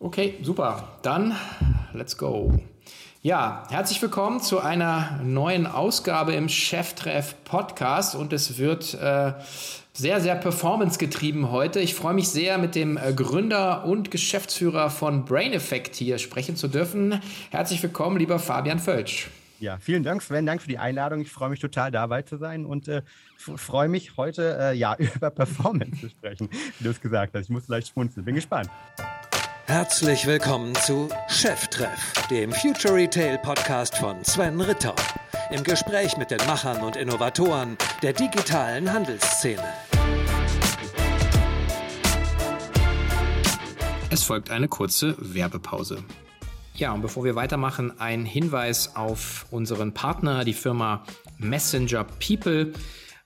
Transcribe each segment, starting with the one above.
Okay, super. Dann let's go. Ja, herzlich willkommen zu einer neuen Ausgabe im Cheftreff Podcast und es wird äh, sehr, sehr performance-getrieben heute. Ich freue mich sehr, mit dem äh, Gründer und Geschäftsführer von Brain Effect hier sprechen zu dürfen. Herzlich willkommen, lieber Fabian Völsch. Ja, vielen Dank, Sven. Dank für die Einladung. Ich freue mich total, dabei zu sein und äh, freue mich heute äh, ja über Performance zu sprechen, wie du es gesagt hast. Ich muss leicht schmunzeln. Bin gespannt. Herzlich willkommen zu Cheftreff, dem Future Retail Podcast von Sven Ritter. Im Gespräch mit den Machern und Innovatoren der digitalen Handelsszene. Es folgt eine kurze Werbepause. Ja, und bevor wir weitermachen, ein Hinweis auf unseren Partner, die Firma Messenger People.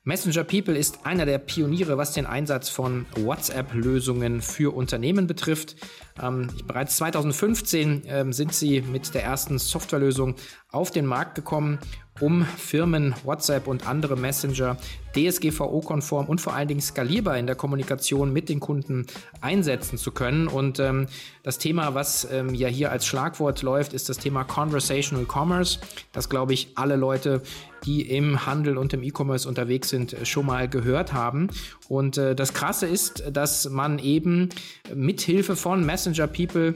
Messenger People ist einer der Pioniere, was den Einsatz von WhatsApp-Lösungen für Unternehmen betrifft. Ähm, bereits 2015 ähm, sind sie mit der ersten Softwarelösung auf den Markt gekommen, um Firmen WhatsApp und andere Messenger DSGVO-konform und vor allen Dingen skalierbar in der Kommunikation mit den Kunden einsetzen zu können. Und ähm, das Thema, was ähm, ja hier als Schlagwort läuft, ist das Thema Conversational Commerce. Das glaube ich alle Leute, die im Handel und im E-Commerce unterwegs sind, schon mal gehört haben. Und äh, das Krasse ist, dass man eben mithilfe von Messenger People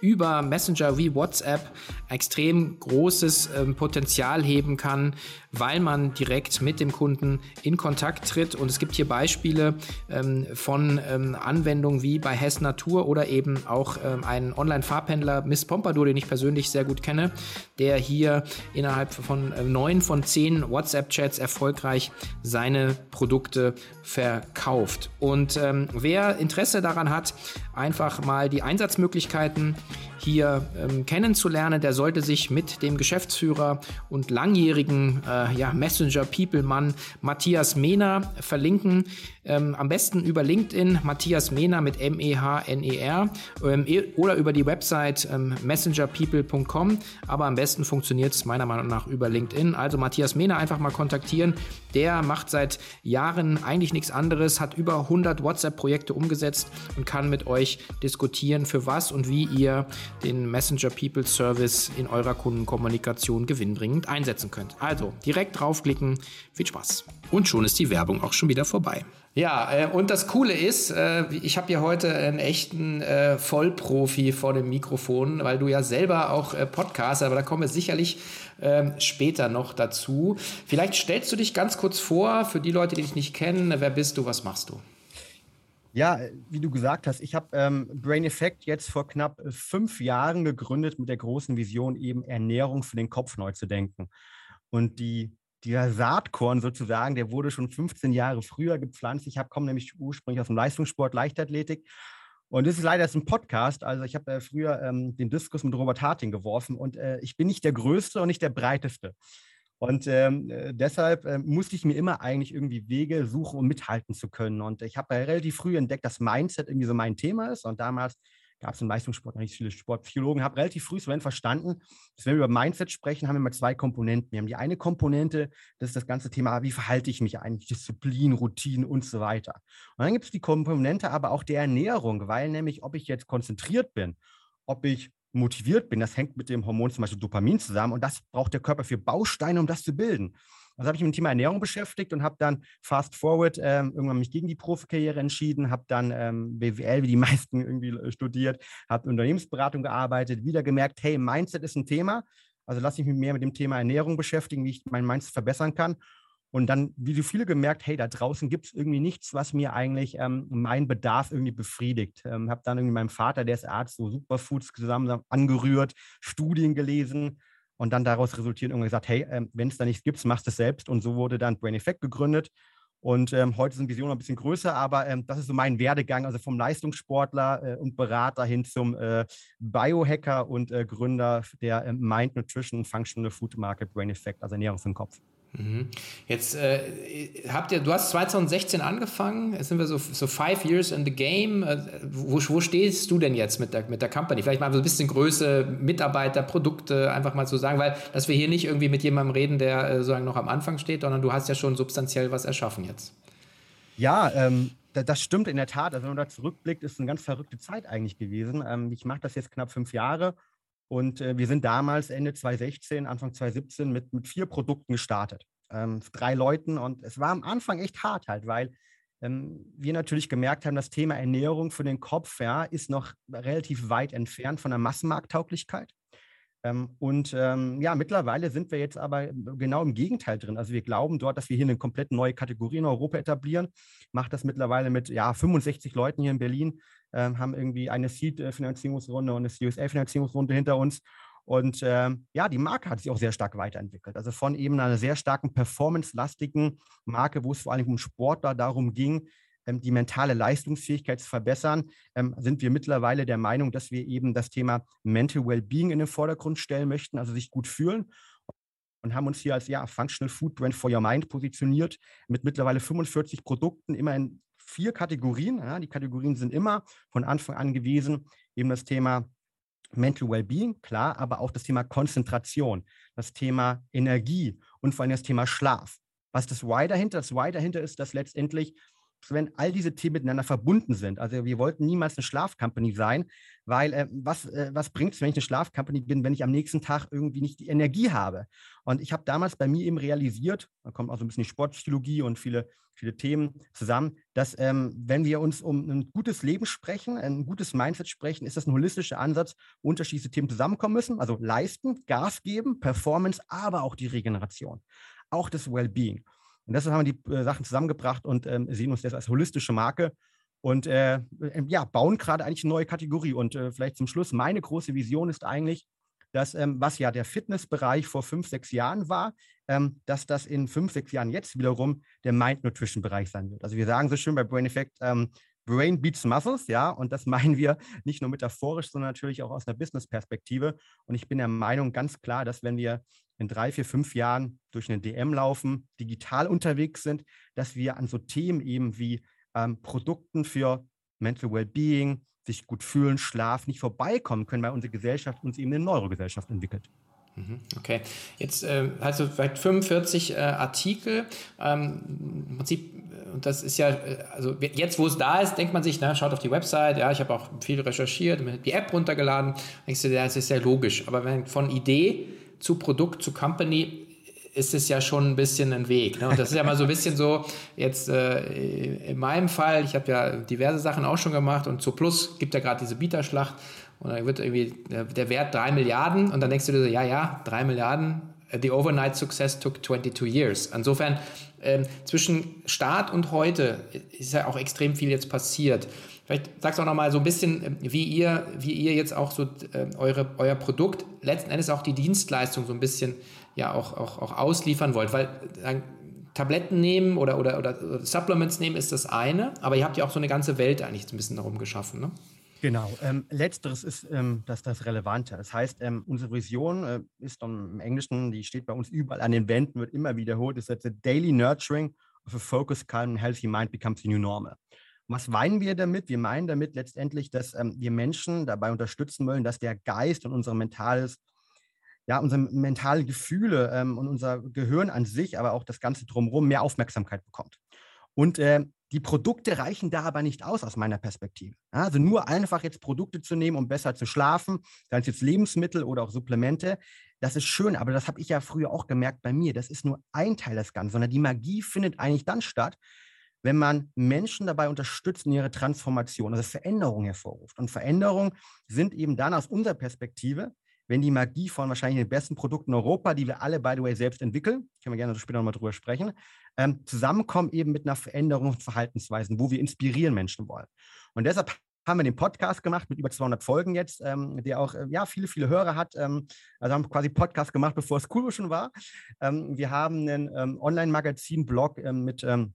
über Messenger wie WhatsApp extrem großes ähm, Potenzial heben kann, weil man direkt mit dem Kunden in Kontakt tritt. Und es gibt hier Beispiele ähm, von ähm, Anwendungen wie bei Hess Natur oder eben auch ähm, einen Online-Farbhändler Miss Pompadour, den ich persönlich sehr gut kenne, der hier innerhalb von äh, neun von zehn WhatsApp-Chats erfolgreich seine Produkte verkauft. Und ähm, wer Interesse daran hat, einfach mal die Einsatzmöglichkeiten hier ähm, kennenzulernen, der sollte sich mit dem Geschäftsführer und langjährigen äh, ja, Messenger-People-Mann Matthias Mehner verlinken. Ähm, am besten über LinkedIn, Matthias Mehner mit M-E-H-N-E-R ähm, e, oder über die Website ähm, messengerpeople.com. Aber am besten funktioniert es meiner Meinung nach über LinkedIn. Also Matthias Mehner einfach mal kontaktieren. Der macht seit Jahren eigentlich nichts anderes, hat über 100 WhatsApp-Projekte umgesetzt und kann mit euch diskutieren, für was und wie ihr den Messenger People Service in eurer Kundenkommunikation gewinnbringend einsetzen könnt. Also direkt draufklicken. Viel Spaß. Und schon ist die Werbung auch schon wieder vorbei. Ja, äh, und das Coole ist, äh, ich habe hier heute einen echten äh, Vollprofi vor dem Mikrofon, weil du ja selber auch Podcast, aber da kommen wir sicherlich ähm, später noch dazu. Vielleicht stellst du dich ganz kurz vor, für die Leute, die dich nicht kennen, wer bist du, was machst du? Ja, wie du gesagt hast, ich habe ähm, Brain Effect jetzt vor knapp fünf Jahren gegründet mit der großen Vision, eben Ernährung für den Kopf neu zu denken. Und die, dieser Saatkorn sozusagen, der wurde schon 15 Jahre früher gepflanzt. Ich komme nämlich ursprünglich aus dem Leistungssport, Leichtathletik. Und das ist leider jetzt ein Podcast. Also ich habe äh, früher ähm, den Diskus mit Robert Harting geworfen und äh, ich bin nicht der Größte und nicht der Breiteste. Und ähm, äh, deshalb äh, musste ich mir immer eigentlich irgendwie Wege suchen, um mithalten zu können. Und ich habe relativ früh entdeckt, dass Mindset irgendwie so mein Thema ist. Und damals gab es im Leistungssport noch nicht viele Sportpsychologen, habe relativ früh so verstanden, dass wenn wir über Mindset sprechen, haben wir mal zwei Komponenten. Wir haben die eine Komponente, das ist das ganze Thema, wie verhalte ich mich eigentlich, Disziplin, Routine und so weiter. Und dann gibt es die Komponente aber auch der Ernährung, weil nämlich, ob ich jetzt konzentriert bin, ob ich motiviert bin, das hängt mit dem Hormon zum Beispiel Dopamin zusammen und das braucht der Körper für Bausteine, um das zu bilden. Also habe ich mich mit dem Thema Ernährung beschäftigt und habe dann fast forward ähm, irgendwann mich gegen die Profikarriere entschieden, habe dann ähm, BWL wie die meisten irgendwie studiert, habe Unternehmensberatung gearbeitet, wieder gemerkt, hey, Mindset ist ein Thema. Also lasse ich mich mehr mit dem Thema Ernährung beschäftigen, wie ich mein Mindset verbessern kann. Und dann, wie du viele gemerkt, hey, da draußen gibt es irgendwie nichts, was mir eigentlich ähm, meinen Bedarf irgendwie befriedigt. Ähm, habe dann irgendwie meinem Vater, der ist Arzt, so Superfoods zusammen angerührt, Studien gelesen und dann daraus resultiert und gesagt, hey, ähm, wenn es da nichts gibt, machst du es selbst. Und so wurde dann Brain Effect gegründet. Und ähm, heute sind Visionen ein bisschen größer, aber ähm, das ist so mein Werdegang, also vom Leistungssportler äh, und Berater hin zum äh, Biohacker und äh, Gründer der äh, Mind Nutrition Functional Food Market Brain Effect, also Ernährung für den Kopf. Mhm. Jetzt äh, habt ihr, du hast 2016 angefangen, jetzt sind wir so, so five years in the game. Äh, wo, wo stehst du denn jetzt mit der, mit der Company? Vielleicht mal ein bisschen Größe, Mitarbeiter, Produkte, einfach mal zu so sagen, weil dass wir hier nicht irgendwie mit jemandem reden, der äh, sozusagen noch am Anfang steht, sondern du hast ja schon substanziell was erschaffen jetzt. Ja, ähm, das stimmt in der Tat. Also wenn man da zurückblickt, ist eine ganz verrückte Zeit eigentlich gewesen. Ähm, ich mache das jetzt knapp fünf Jahre und äh, wir sind damals Ende 2016, Anfang 2017 mit, mit vier Produkten gestartet. Ähm, drei Leuten und es war am Anfang echt hart halt, weil ähm, wir natürlich gemerkt haben, das Thema Ernährung für den Kopf ja, ist noch relativ weit entfernt von der Massenmarkttauglichkeit. Ähm, und ähm, ja, mittlerweile sind wir jetzt aber genau im Gegenteil drin. Also wir glauben dort, dass wir hier eine komplett neue Kategorie in Europa etablieren. Macht das mittlerweile mit ja, 65 Leuten hier in Berlin, ähm, haben irgendwie eine Seed-Finanzierungsrunde und eine CUSA-Finanzierungsrunde hinter uns. Und ähm, ja, die Marke hat sich auch sehr stark weiterentwickelt. Also von eben einer sehr starken performance-lastigen Marke, wo es vor allem um Sportler darum ging, die mentale Leistungsfähigkeit zu verbessern, ähm, sind wir mittlerweile der Meinung, dass wir eben das Thema Mental Wellbeing in den Vordergrund stellen möchten, also sich gut fühlen und haben uns hier als ja, Functional Food Brand for Your Mind positioniert mit mittlerweile 45 Produkten, immer in vier Kategorien. Ja, die Kategorien sind immer von Anfang an gewesen, eben das Thema Mental Wellbeing, klar, aber auch das Thema Konzentration, das Thema Energie und vor allem das Thema Schlaf. Was das Why dahinter? Das Why dahinter ist, dass letztendlich wenn all diese Themen miteinander verbunden sind. Also wir wollten niemals eine Schlafcompany sein, weil äh, was, äh, was bringt es, wenn ich eine Schlafcompany bin, wenn ich am nächsten Tag irgendwie nicht die Energie habe? Und ich habe damals bei mir eben realisiert, da kommt auch so ein bisschen die Sportpsychologie und viele, viele Themen zusammen, dass ähm, wenn wir uns um ein gutes Leben sprechen, ein gutes Mindset sprechen, ist das ein holistischer Ansatz, wo unterschiedliche Themen zusammenkommen müssen. Also leisten, Gas geben, Performance, aber auch die Regeneration, auch das Wellbeing. Und deshalb haben wir die äh, Sachen zusammengebracht und ähm, sehen uns das als holistische Marke und äh, äh, ja, bauen gerade eigentlich eine neue Kategorie. Und äh, vielleicht zum Schluss, meine große Vision ist eigentlich, dass, ähm, was ja der Fitnessbereich vor fünf, sechs Jahren war, ähm, dass das in fünf, sechs Jahren jetzt wiederum der Mind Nutrition Bereich sein wird. Also wir sagen so schön bei Brain Effect, ähm, Brain beats Muscles, ja, und das meinen wir nicht nur metaphorisch, sondern natürlich auch aus einer Business-Perspektive. Und ich bin der Meinung ganz klar, dass wenn wir in drei, vier, fünf Jahren durch eine DM laufen, digital unterwegs sind, dass wir an so Themen eben wie ähm, Produkten für Mental Wellbeing, sich gut fühlen, Schlaf nicht vorbeikommen können, weil unsere Gesellschaft uns eben eine Neurogesellschaft entwickelt. Mhm, okay, jetzt äh, hast du vielleicht 45 äh, Artikel. Ähm, Im Prinzip, äh, und das ist ja, äh, also jetzt, wo es da ist, denkt man sich, na, schaut auf die Website, ja, ich habe auch viel recherchiert, die App runtergeladen, denkst du, das ist ja logisch. Aber wenn von Idee zu Produkt, zu Company ist es ja schon ein bisschen ein Weg. Ne? Und das ist ja mal so ein bisschen so, jetzt äh, in meinem Fall, ich habe ja diverse Sachen auch schon gemacht und zu Plus gibt ja gerade diese Bieterschlacht und dann wird irgendwie der, der Wert 3 Milliarden und dann denkst du dir so, ja, ja, 3 Milliarden, the overnight success took 22 years. Insofern, ähm, zwischen Start und heute ist ja auch extrem viel jetzt passiert. Vielleicht sagst du auch noch mal so ein bisschen, ähm, wie ihr, wie ihr jetzt auch so äh, eure, euer Produkt, letzten Endes auch die Dienstleistung so ein bisschen ja auch, auch, auch ausliefern wollt, weil äh, Tabletten nehmen oder, oder, oder Supplements nehmen ist das eine, aber ihr habt ja auch so eine ganze Welt eigentlich so ein bisschen darum geschaffen, ne? Genau, ähm, letzteres ist ähm, das, das Relevante. Das heißt, ähm, unsere Vision äh, ist im Englischen, die steht bei uns überall an den Wänden, wird immer wiederholt, ist jetzt Daily Nurturing of a Focused, Calm and Healthy Mind becomes the new normal. Was meinen wir damit? Wir meinen damit letztendlich, dass ähm, wir Menschen dabei unterstützen wollen, dass der Geist und unser mentales, ja, unsere mentalen Gefühle ähm, und unser Gehirn an sich, aber auch das Ganze drumherum mehr Aufmerksamkeit bekommt. Und äh, die Produkte reichen da aber nicht aus, aus meiner Perspektive. Also nur einfach jetzt Produkte zu nehmen, um besser zu schlafen, seien es jetzt Lebensmittel oder auch Supplemente, das ist schön, aber das habe ich ja früher auch gemerkt bei mir. Das ist nur ein Teil des Ganzen, sondern die Magie findet eigentlich dann statt, wenn man Menschen dabei unterstützt in ihre Transformation, also Veränderung hervorruft. Und Veränderungen sind eben dann aus unserer Perspektive, wenn die Magie von wahrscheinlich den besten Produkten Europa, die wir alle, by the way, selbst entwickeln, können wir gerne später nochmal drüber sprechen, ähm, zusammenkommen eben mit einer Veränderung von Verhaltensweisen, wo wir inspirieren Menschen wollen. Und deshalb haben wir den Podcast gemacht mit über 200 Folgen jetzt, ähm, der auch äh, ja, viele, viele Hörer hat. Ähm, also haben quasi Podcast gemacht, bevor es cool schon war. Ähm, wir haben einen ähm, Online-Magazin-Blog ähm, mit ähm,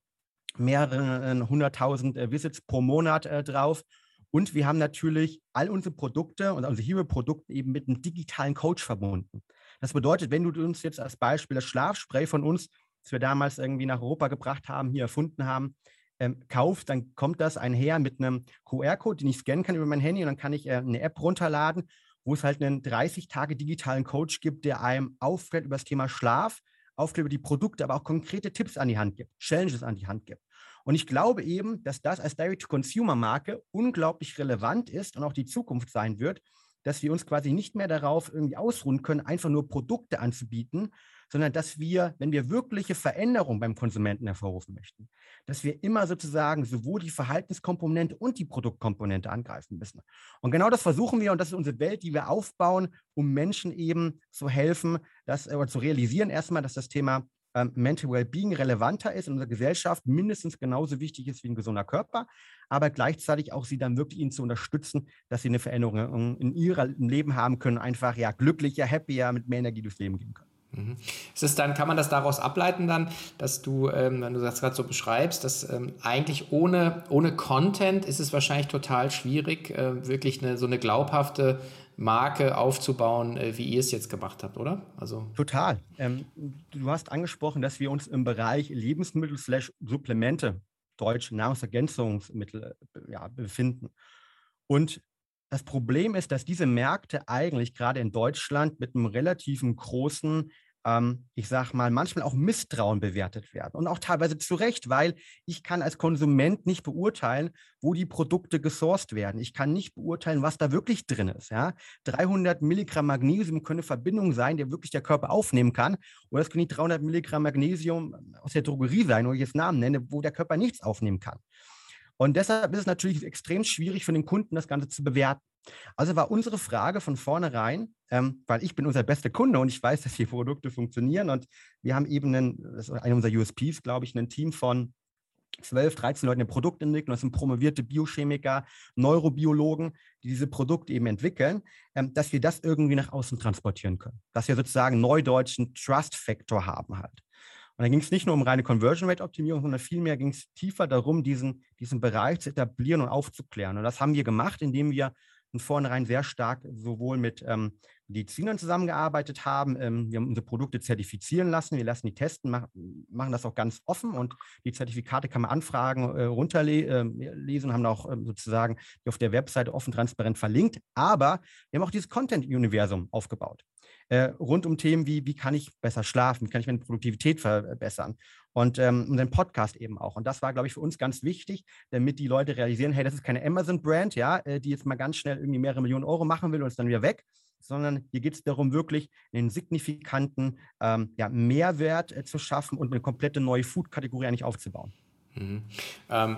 mehreren hunderttausend äh, Visits pro Monat äh, drauf. Und wir haben natürlich all unsere Produkte und unsere Hero-Produkte eben mit einem digitalen Coach verbunden. Das bedeutet, wenn du uns jetzt als Beispiel das Schlafspray von uns, das wir damals irgendwie nach Europa gebracht haben, hier erfunden haben, ähm, kaufst, dann kommt das einher mit einem QR-Code, den ich scannen kann über mein Handy und dann kann ich äh, eine App runterladen, wo es halt einen 30 Tage digitalen Coach gibt, der einem aufklärt über das Thema Schlaf, aufklärt über die Produkte, aber auch konkrete Tipps an die Hand gibt, Challenges an die Hand gibt. Und ich glaube eben, dass das als Direct-to-Consumer-Marke unglaublich relevant ist und auch die Zukunft sein wird, dass wir uns quasi nicht mehr darauf irgendwie ausruhen können, einfach nur Produkte anzubieten, sondern dass wir, wenn wir wirkliche Veränderungen beim Konsumenten hervorrufen möchten, dass wir immer sozusagen sowohl die Verhaltenskomponente und die Produktkomponente angreifen müssen. Und genau das versuchen wir und das ist unsere Welt, die wir aufbauen, um Menschen eben zu helfen, das, oder zu realisieren erstmal, dass das Thema ähm, Mental Wellbeing relevanter ist in unserer Gesellschaft, mindestens genauso wichtig ist wie ein gesunder Körper, aber gleichzeitig auch sie dann wirklich ihnen zu unterstützen, dass sie eine Veränderung in ihrem Leben haben können, einfach ja glücklicher, happier, mit mehr Energie durchs Leben gehen können. Mhm. Ist es dann, kann man das daraus ableiten dann, dass du, ähm, wenn du das gerade so beschreibst, dass ähm, eigentlich ohne, ohne Content ist es wahrscheinlich total schwierig, äh, wirklich eine, so eine glaubhafte Marke aufzubauen, äh, wie ihr es jetzt gemacht habt, oder? Also Total. Ähm, du hast angesprochen, dass wir uns im Bereich Lebensmittel Supplemente, deutsch Nahrungsergänzungsmittel, äh, ja, befinden. Und das Problem ist, dass diese Märkte eigentlich gerade in Deutschland mit einem relativen großen ähm, ich sage mal, manchmal auch Misstrauen bewertet werden. Und auch teilweise zu Recht, weil ich kann als Konsument nicht beurteilen, wo die Produkte gesourced werden. Ich kann nicht beurteilen, was da wirklich drin ist. Ja? 300 Milligramm Magnesium können Verbindungen sein, die wirklich der Körper aufnehmen kann. Oder es können die 300 Milligramm Magnesium aus der Drogerie sein, wo ich jetzt Namen nenne, wo der Körper nichts aufnehmen kann. Und deshalb ist es natürlich extrem schwierig für den Kunden, das Ganze zu bewerten. Also war unsere Frage von vornherein, ähm, weil ich bin unser bester Kunde und ich weiß, dass die Produkte funktionieren und wir haben eben einen, das ist einer unserer USPs, glaube ich, ein Team von 12, 13 Leuten, die Produkte entwickeln. Das sind promovierte Biochemiker, Neurobiologen, die diese Produkte eben entwickeln, ähm, dass wir das irgendwie nach außen transportieren können. Dass wir sozusagen neudeutschen Trust Factor haben halt. Und da ging es nicht nur um reine Conversion Rate Optimierung, sondern vielmehr ging es tiefer darum, diesen, diesen Bereich zu etablieren und aufzuklären. Und das haben wir gemacht, indem wir von vornherein sehr stark sowohl mit ähm, Medizinern zusammengearbeitet haben. Ähm, wir haben unsere Produkte zertifizieren lassen. Wir lassen die testen, mach, machen das auch ganz offen und die Zertifikate kann man anfragen, äh, runterlesen, äh, haben auch äh, sozusagen auf der Webseite offen transparent verlinkt. Aber wir haben auch dieses Content-Universum aufgebaut. Äh, rund um Themen wie, wie kann ich besser schlafen, wie kann ich meine Produktivität verbessern und ähm, unseren Podcast eben auch. Und das war, glaube ich, für uns ganz wichtig, damit die Leute realisieren, hey, das ist keine Amazon-Brand, ja, äh, die jetzt mal ganz schnell irgendwie mehrere Millionen Euro machen will und ist dann wieder weg, sondern hier geht es darum, wirklich einen signifikanten ähm, ja, Mehrwert äh, zu schaffen und eine komplette neue Food-Kategorie eigentlich aufzubauen. Mhm. Ähm,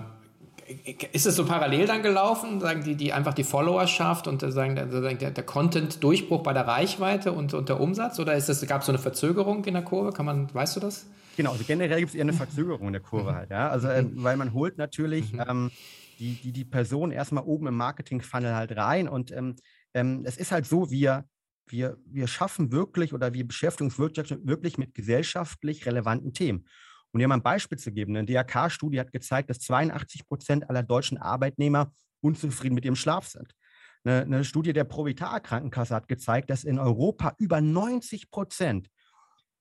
ist es so parallel dann gelaufen, sagen die, die einfach die Followerschaft und sagen, der, der Content-Durchbruch bei der Reichweite und, und der Umsatz? Oder ist es, gab es so eine Verzögerung in der Kurve? Kann man, weißt du das? Genau, also generell gibt es eher eine Verzögerung in der Kurve halt, ja. Also äh, weil man holt natürlich mhm. ähm, die, die, die Person erstmal oben im Marketing-Funnel halt rein und ähm, ähm, es ist halt so, wir, wir, wir schaffen wirklich oder wir beschäftigen uns wirklich mit gesellschaftlich relevanten Themen. Und hier mal ein Beispiel zu geben. Eine DRK-Studie hat gezeigt, dass 82 Prozent aller deutschen Arbeitnehmer unzufrieden mit ihrem Schlaf sind. Eine, eine Studie der Provitar Krankenkasse hat gezeigt, dass in Europa über 90 Prozent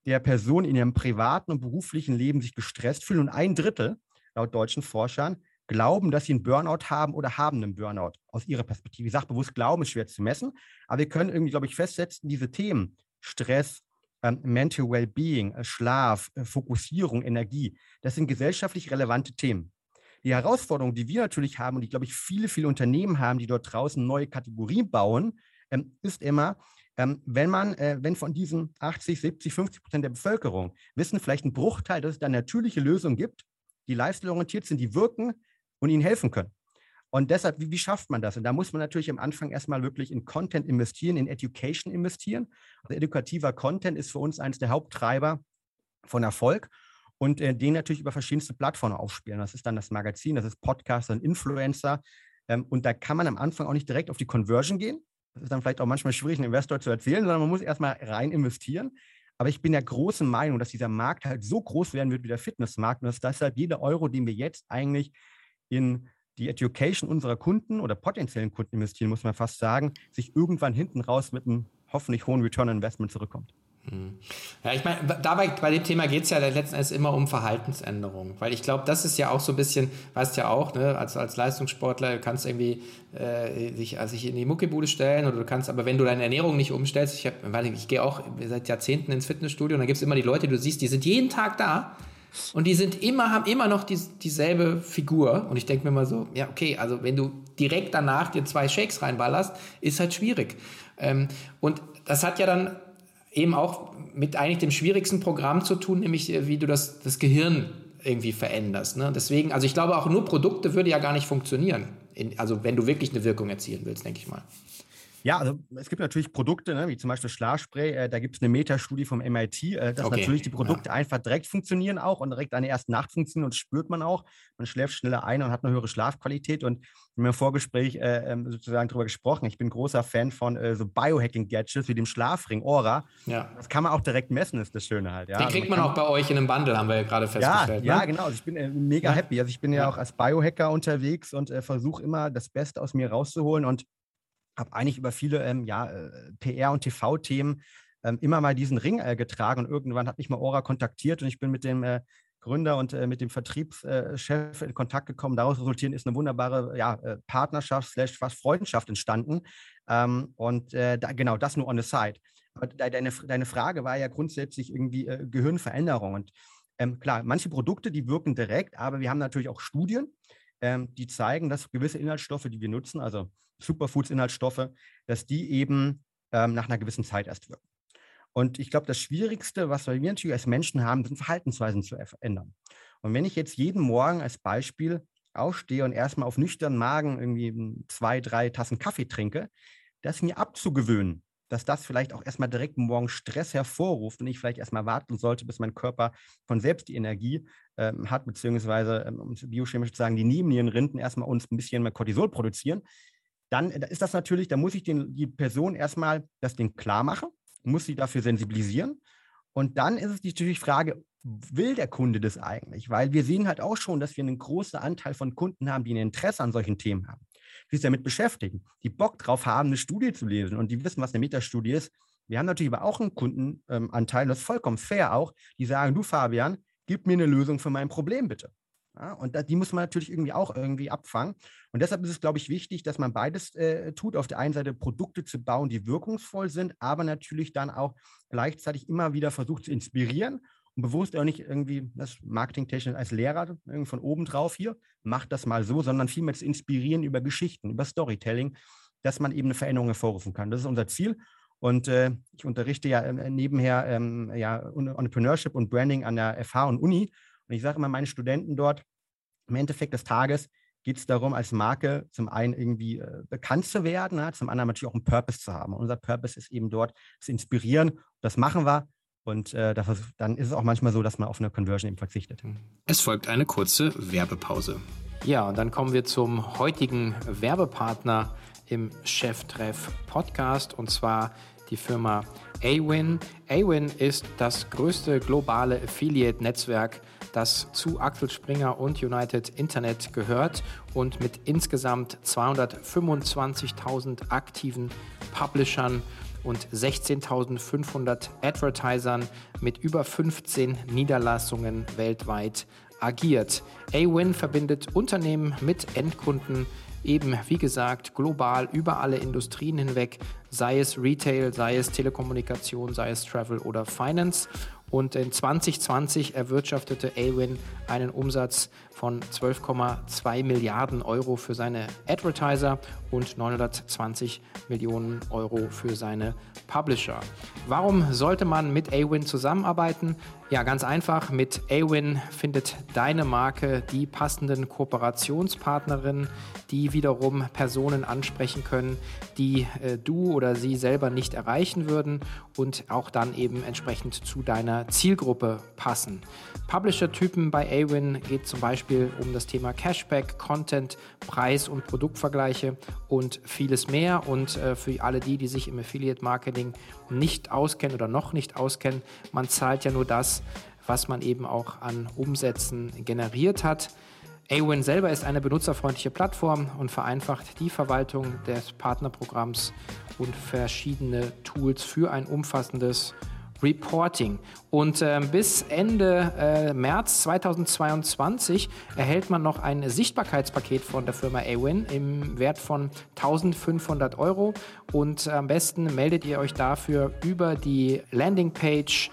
der Personen in ihrem privaten und beruflichen Leben sich gestresst fühlen und ein Drittel, laut deutschen Forschern, glauben, dass sie einen Burnout haben oder haben einen Burnout aus ihrer Perspektive. Ich sage bewusst, Glauben ist schwer zu messen, aber wir können irgendwie, glaube ich, festsetzen, diese Themen, Stress, ähm, Mental Wellbeing, äh, Schlaf, äh, Fokussierung, Energie, das sind gesellschaftlich relevante Themen. Die Herausforderung, die wir natürlich haben und die, glaube ich, viele, viele Unternehmen haben, die dort draußen neue Kategorien bauen, ähm, ist immer, ähm, wenn man, äh, wenn von diesen 80, 70, 50 Prozent der Bevölkerung wissen, vielleicht ein Bruchteil, dass es da natürliche Lösungen gibt, die lifestyle-orientiert sind, die wirken, und ihnen helfen können. Und deshalb, wie, wie, schafft man das? Und da muss man natürlich am Anfang erstmal wirklich in Content investieren, in Education investieren. Also edukativer Content ist für uns eines der Haupttreiber von Erfolg und äh, den natürlich über verschiedenste Plattformen aufspielen. Das ist dann das Magazin, das ist Podcast und Influencer. Ähm, und da kann man am Anfang auch nicht direkt auf die Conversion gehen. Das ist dann vielleicht auch manchmal schwierig, einen Investor zu erzählen, sondern man muss erstmal rein investieren. Aber ich bin der großen Meinung, dass dieser Markt halt so groß werden wird wie der Fitnessmarkt und dass deshalb jeder Euro, den wir jetzt eigentlich in die Education unserer Kunden oder potenziellen Kunden investieren, muss man fast sagen, sich irgendwann hinten raus mit einem hoffentlich hohen Return on Investment zurückkommt. Hm. Ja, ich meine, dabei bei dem Thema geht es ja letzten Endes immer um Verhaltensänderung, weil ich glaube, das ist ja auch so ein bisschen, weißt ja auch, ne, als, als Leistungssportler kannst du irgendwie äh, sich, also sich in die Muckibude stellen oder du kannst, aber wenn du deine Ernährung nicht umstellst, ich, ich gehe auch seit Jahrzehnten ins Fitnessstudio und da gibt es immer die Leute, die du siehst, die sind jeden Tag da, Und die sind immer, haben immer noch die, dieselbe Figur. Und ich denke mir mal so, ja, okay, also wenn du direkt danach dir zwei Shakes reinballerst, ist halt schwierig. Ähm, und das hat ja dann eben auch mit eigentlich dem schwierigsten Programm zu tun, nämlich äh, wie du das, das Gehirn irgendwie veränderst. Ne? Deswegen, also ich glaube auch nur Produkte würde ja gar nicht funktionieren. In, also wenn du wirklich eine Wirkung erzielen willst, denke ich mal. Ja, also es gibt natürlich Produkte, ne, wie zum Beispiel Schlafspray. Äh, da gibt es eine Metastudie vom MIT, äh, dass okay. natürlich die Produkte ja. einfach direkt funktionieren auch und direkt an der ersten Nacht funktionieren und spürt man auch. Man schläft schneller ein und hat eine höhere Schlafqualität. Und wir haben im Vorgespräch äh, ähm, sozusagen darüber gesprochen. Ich bin großer Fan von äh, so Biohacking-Gadgets wie dem Schlafring Aura. Ja. Das kann man auch direkt messen, ist das Schöne halt. Ja. Den also kriegt man, man auch bei euch in einem Bundle, haben wir ja gerade festgestellt. Ja, ne? ja genau. Also ich bin äh, mega ja. happy. Also ich bin ja, auch als Biohacker unterwegs und äh, versuche immer das Beste aus mir rauszuholen und habe eigentlich über viele ähm, ja, äh, PR- und TV-Themen ähm, immer mal diesen Ring äh, getragen und irgendwann hat mich mal Ora kontaktiert und ich bin mit dem äh, Gründer und äh, mit dem Vertriebschef in Kontakt gekommen. Daraus resultierend ist eine wunderbare ja, äh, Partnerschaft slash fast Freundschaft entstanden. Ähm, und äh, da, genau, das nur on the side. Aber deine, deine Frage war ja grundsätzlich irgendwie Gehirnveränderung. Und ähm, klar, manche Produkte, die wirken direkt, aber wir haben natürlich auch Studien, ähm, die zeigen, dass gewisse Inhaltsstoffe, die wir nutzen, also Superfoods-Inhaltsstoffe, dass die eben ähm, nach einer gewissen Zeit erst wirken. Und ich glaube, das Schwierigste, was wir natürlich als Menschen haben, sind Verhaltensweisen zu verändern. Und wenn ich jetzt jeden Morgen als Beispiel aufstehe und erstmal auf nüchternen Magen irgendwie zwei, drei Tassen Kaffee trinke, das mir abzugewöhnen, dass das vielleicht auch erstmal direkt morgen Stress hervorruft und ich vielleicht erstmal warten sollte, bis mein Körper von selbst die Energie ähm, hat, beziehungsweise, ähm, um es biochemisch zu sagen, die Nebennierenrinden erstmal uns ein bisschen mehr Cortisol produzieren, dann äh, ist das natürlich, da muss ich den, die Person erstmal das Ding klar machen, muss sie dafür sensibilisieren. Und dann ist es natürlich die Frage, will der Kunde das eigentlich? Weil wir sehen halt auch schon, dass wir einen großen Anteil von Kunden haben, die ein Interesse an solchen Themen haben, die sich damit beschäftigen, die Bock drauf haben, eine Studie zu lesen und die wissen, was eine Metastudie ist. Wir haben natürlich aber auch einen Kundenanteil, ähm, das ist vollkommen fair auch, die sagen, du Fabian, gib mir eine Lösung für mein Problem bitte. Ja, und da, die muss man natürlich irgendwie auch irgendwie abfangen. Und deshalb ist es, glaube ich, wichtig, dass man beides äh, tut. Auf der einen Seite Produkte zu bauen, die wirkungsvoll sind, aber natürlich dann auch gleichzeitig immer wieder versucht zu inspirieren und bewusst auch nicht irgendwie das Marketingtechnisch als Lehrer von oben drauf hier, macht das mal so, sondern vielmehr zu inspirieren über Geschichten, über Storytelling, dass man eben eine Veränderung hervorrufen kann. Das ist unser Ziel. Und äh, ich unterrichte ja äh, nebenher ähm, ja, Entrepreneurship und Branding an der FH und Uni. Und ich sage immer meinen Studenten dort, im Endeffekt des Tages geht es darum, als Marke zum einen irgendwie äh, bekannt zu werden, ja, zum anderen natürlich auch einen Purpose zu haben. Und unser Purpose ist eben dort zu inspirieren. Das machen wir. Und äh, das, dann ist es auch manchmal so, dass man auf eine Conversion eben verzichtet. Es folgt eine kurze Werbepause. Ja, und dann kommen wir zum heutigen Werbepartner im Cheftreff Podcast und zwar die Firma Awin. Awin ist das größte globale Affiliate-Netzwerk, das zu Axel Springer und United Internet gehört und mit insgesamt 225.000 aktiven Publishern und 16.500 Advertisern mit über 15 Niederlassungen weltweit agiert. Awin verbindet Unternehmen mit Endkunden eben, wie gesagt, global über alle Industrien hinweg, sei es Retail, sei es Telekommunikation, sei es Travel oder Finance. Und in 2020 erwirtschaftete Awin einen Umsatz von 12,2 Milliarden Euro für seine Advertiser und 920 Millionen Euro für seine Publisher. Warum sollte man mit Awin zusammenarbeiten? Ja, ganz einfach. Mit Awin findet deine Marke die passenden Kooperationspartnerinnen, die wiederum Personen ansprechen können, die äh, du oder sie selber nicht erreichen würden und auch dann eben entsprechend zu deiner Zielgruppe passen. Publisher-Typen bei Awin geht zum Beispiel um das Thema Cashback, Content, Preis- und Produktvergleiche und vieles mehr. Und äh, für alle die, die sich im Affiliate-Marketing nicht auskennen oder noch nicht auskennen, man zahlt ja nur das, was man eben auch an Umsätzen generiert hat. Awin selber ist eine benutzerfreundliche Plattform und vereinfacht die Verwaltung des Partnerprogramms und verschiedene Tools für ein umfassendes Reporting. Und äh, bis Ende äh, März 2022 erhält man noch ein Sichtbarkeitspaket von der Firma Awin im Wert von 1500 Euro. Und am besten meldet ihr euch dafür über die Landingpage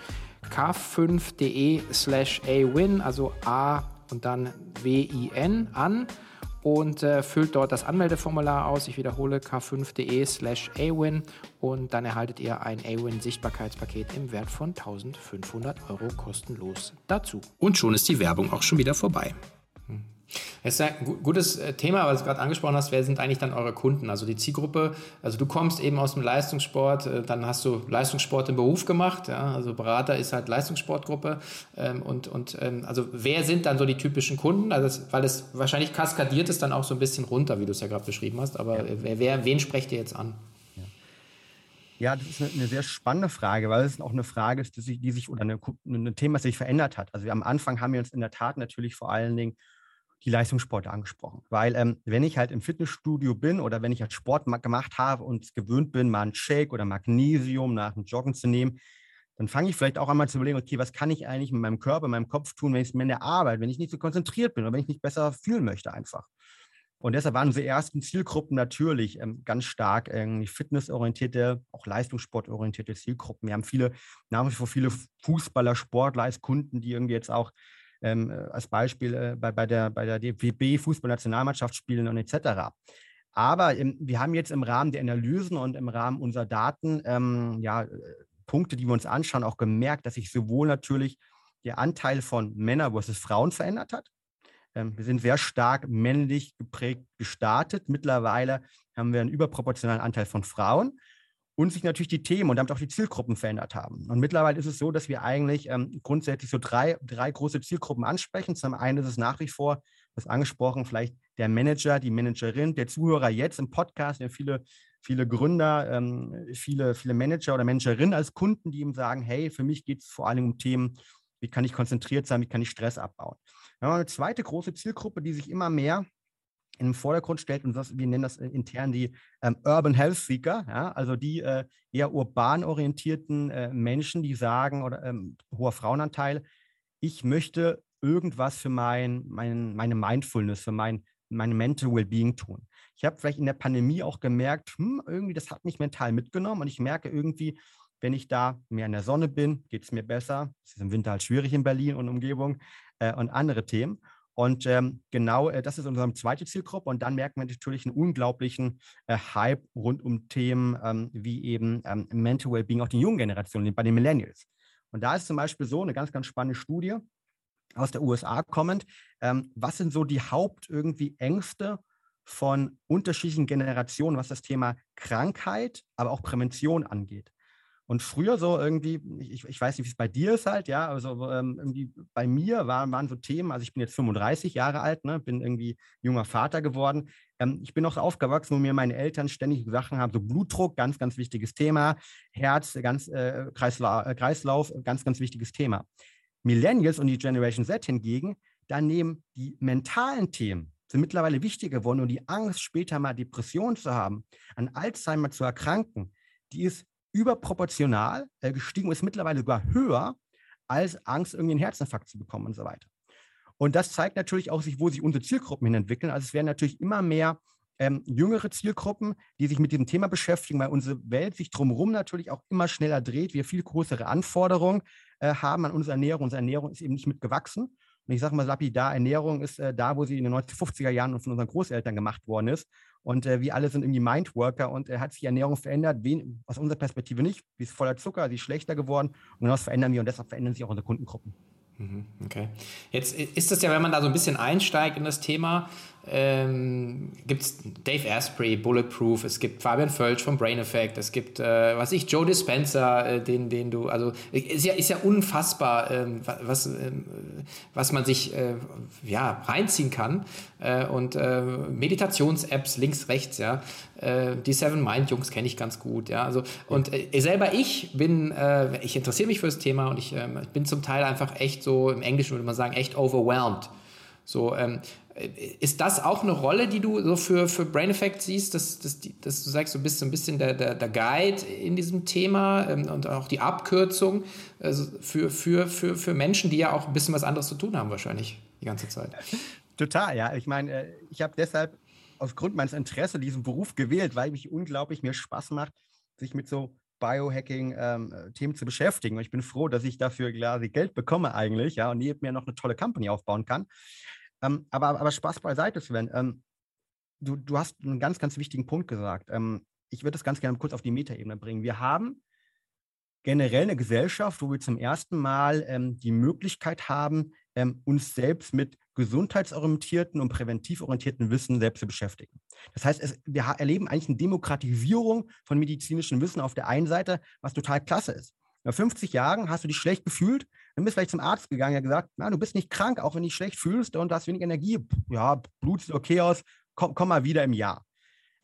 k5.de slash awin, also A und dann W-I-N an und äh, füllt dort das Anmeldeformular aus. Ich wiederhole k5.de slash awin und dann erhaltet ihr ein awin Sichtbarkeitspaket im Wert von 1500 Euro kostenlos dazu. Und schon ist die Werbung auch schon wieder vorbei. Das ist ein gutes äh, Thema, was du gerade angesprochen hast. Wer sind eigentlich dann eure Kunden? Also die Zielgruppe, also du kommst eben aus dem Leistungssport, äh, dann hast du Leistungssport im Beruf gemacht. Ja? Also Berater ist halt Leistungssportgruppe. Ähm, und und ähm, also wer sind dann so die typischen Kunden? Also das, weil es wahrscheinlich kaskadiert es dann auch so ein bisschen runter, wie du es ja gerade beschrieben hast. Aber ja. wer, wer, wen sprecht ihr jetzt an? Ja, das ist eine, sehr spannende Frage, weil es auch eine Frage ist, die sich, die sich oder eine, ein Thema, das sich verändert hat. Also am Anfang haben wir uns in der Tat natürlich vor allen Dingen die Leistungssportler angesprochen. Weil ähm, wenn ich halt im Fitnessstudio bin oder wenn ich halt Sport gemacht habe und gewöhnt bin, mal einen Shake oder Magnesium nach dem Joggen zu nehmen, dann fange ich vielleicht auch einmal zu überlegen, okay, was kann ich eigentlich mit meinem Körper, meinem Kopf tun, wenn ich in der Arbeit, wenn ich nicht so konzentriert bin oder wenn ich nicht besser fühlen möchte einfach. Und deshalb waren unsere ersten Zielgruppen natürlich ähm, ganz stark irgendwie fitnessorientierte, auch leistungssportorientierte Zielgruppen. Wir haben viele, nach wie vor viele Fußballer, Sportler als Kunden, die irgendwie jetzt auch ähm, äh, als Beispiel äh, bei, bei der, bei der DFB Fußballnationalmannschaft spielen und etc. Aber im, wir haben jetzt im Rahmen der Analysen und im Rahmen unserer Daten ähm, ja, äh, Punkte, die wir uns anschauen, auch gemerkt, dass sich sowohl natürlich der Anteil von Männern versus Frauen verändert hat. Ähm, wir sind sehr stark männlich geprägt gestartet. Mittlerweile haben wir einen überproportionalen Anteil von Frauen und sich natürlich die Themen und damit auch die Zielgruppen verändert haben. Und mittlerweile ist es so, dass wir eigentlich ähm, grundsätzlich so drei, drei große Zielgruppen ansprechen. Zum einen ist es nach wie vor, das angesprochen, vielleicht der Manager, die Managerin, der Zuhörer jetzt im Podcast, ja viele, viele Gründer, ähm, viele, viele Manager oder Managerinnen als Kunden, die ihm sagen, hey, für mich geht es vor allem um Themen, wie kann ich konzentriert sein, wie kann ich Stress abbauen. Dann haben wir eine zweite große Zielgruppe, die sich immer mehr in den Vordergrund stellt und das, wir nennen das äh, intern die ähm, Urban Health Seeker, ja, also die äh, eher urban orientierten äh, Menschen, die sagen, oder ähm, hoher Frauenanteil, ich möchte irgendwas für mein, mein, meine Mindfulness, für mein, meine Mental Wellbeing tun. Ich habe vielleicht in der Pandemie auch gemerkt, hm, irgendwie, das hat mich mental mitgenommen und ich merke irgendwie, wenn ich da mehr in der Sonne bin, geht es mir besser. Es ist im Winter halt schwierig in Berlin und Umgebung äh, und andere Themen. Und ähm, genau äh, das ist unsere zweite Zielgruppe. Und dann merken wir natürlich einen unglaublichen äh, Hype rund um Themen ähm, wie eben ähm, Mental Wellbeing, auch die jungen Generationen, bei den Millennials. Und da ist zum Beispiel so eine ganz, ganz spannende Studie aus der USA kommend. Ähm, was sind so die Haupt irgendwie Ängste von unterschiedlichen Generationen, was das Thema Krankheit, aber auch Prävention angeht? Und früher so irgendwie, ich, ich weiß nicht, wie es bei dir ist halt, ja, also ähm, irgendwie bei mir waren, waren so Themen, also ich bin jetzt 35 Jahre alt, ne, bin irgendwie junger Vater geworden. Ähm, ich bin noch aufgewachsen, wo mir meine Eltern ständig Sachen haben, so Blutdruck, ganz, ganz wichtiges Thema, Herz, ganz, äh, Kreisla äh, Kreislauf, ganz, ganz wichtiges Thema. Millennials und die Generation Z hingegen, da nehmen die mentalen Themen, sind mittlerweile wichtiger geworden und die Angst, später mal Depression zu haben, an Alzheimer zu erkranken, die ist überproportional äh, gestiegen und ist mittlerweile sogar höher als Angst, irgendwie einen Herzinfarkt zu bekommen und so weiter. Und das zeigt natürlich auch, sich, wo sich unsere Zielgruppen hin entwickeln. Also es werden natürlich immer mehr ähm, jüngere Zielgruppen, die sich mit diesem Thema beschäftigen, weil unsere Welt sich drumherum natürlich auch immer schneller dreht, wir viel größere Anforderungen äh, haben an unsere Ernährung. Unsere Ernährung ist eben nicht mitgewachsen. Und ich sage mal lapidar, Ernährung ist äh, da, wo sie in den 1950er Jahren von unseren Großeltern gemacht worden ist. Und äh, wir alle sind irgendwie Mindworker und äh, hat sich die Ernährung verändert, wen, aus unserer Perspektive nicht. Sie ist voller Zucker, sie ist schlechter geworden und das verändern wir und deshalb verändern sich auch unsere Kundengruppen. Mhm, okay. Jetzt ist das ja, wenn man da so ein bisschen einsteigt in das Thema, ähm, gibt es Dave Asprey, Bulletproof, es gibt Fabian Völsch vom Brain Effect, es gibt, äh, was ich, Joe Dispenza, äh, den, den du, also ist ja, ist ja unfassbar, äh, was, ähm, was man sich äh, ja, reinziehen kann. Äh, und äh, Meditations-Apps links, rechts, ja. die Seven Mind Jungs kenne ich ganz gut, ja. Also, und selber ich bin, ich interessiere mich für das Thema und ich ähm, bin zum Teil einfach echt so, im Englischen würde man sagen, echt overwhelmed. So, ähm, ist das auch eine Rolle, die du so für, für Brain Effect siehst, dass, dass, dass du sagst, du bist so ein bisschen der, der, der Guide in diesem Thema ähm, und auch die Abkürzung also für, für, für, für Menschen, die ja auch ein bisschen was anderes zu tun haben, wahrscheinlich die ganze Zeit? Total, ja. Ich meine, äh, ich habe deshalb aufgrund meines Interesses diesen Beruf gewählt, weil mich unglaublich mir Spaß macht, sich mit so Biohacking-Themen ähm, zu beschäftigen. Und ich bin froh, dass ich dafür quasi Geld bekomme eigentlich, ja, und neben mir noch eine tolle Company aufbauen kann. Ähm, aber, aber Spaß beiseite, Sven. Ähm, du, du hast einen ganz, ganz wichtigen Punkt gesagt. Ähm, ich würde das ganz gerne kurz auf die Metaebene bringen. Wir haben generell eine Gesellschaft, wo wir zum ersten Mal ähm, die Möglichkeit haben, ähm, uns selbst mit gesundheitsorientierten und präventiv orientierten Wissen selbst zu beschäftigen. Das heißt, es, wir erleben eigentlich eine Demokratisierung von medizinischem Wissen auf der einen Seite, was total klasse ist. Nach 50 Jahren hast du dich schlecht gefühlt, dann bist du vielleicht zum Arzt gegangen, der gesagt, na, du bist nicht krank, auch wenn du dich schlecht fühlst und hast wenig Energie. Ja, Blut sieht okay aus, komm, komm mal wieder im Jahr.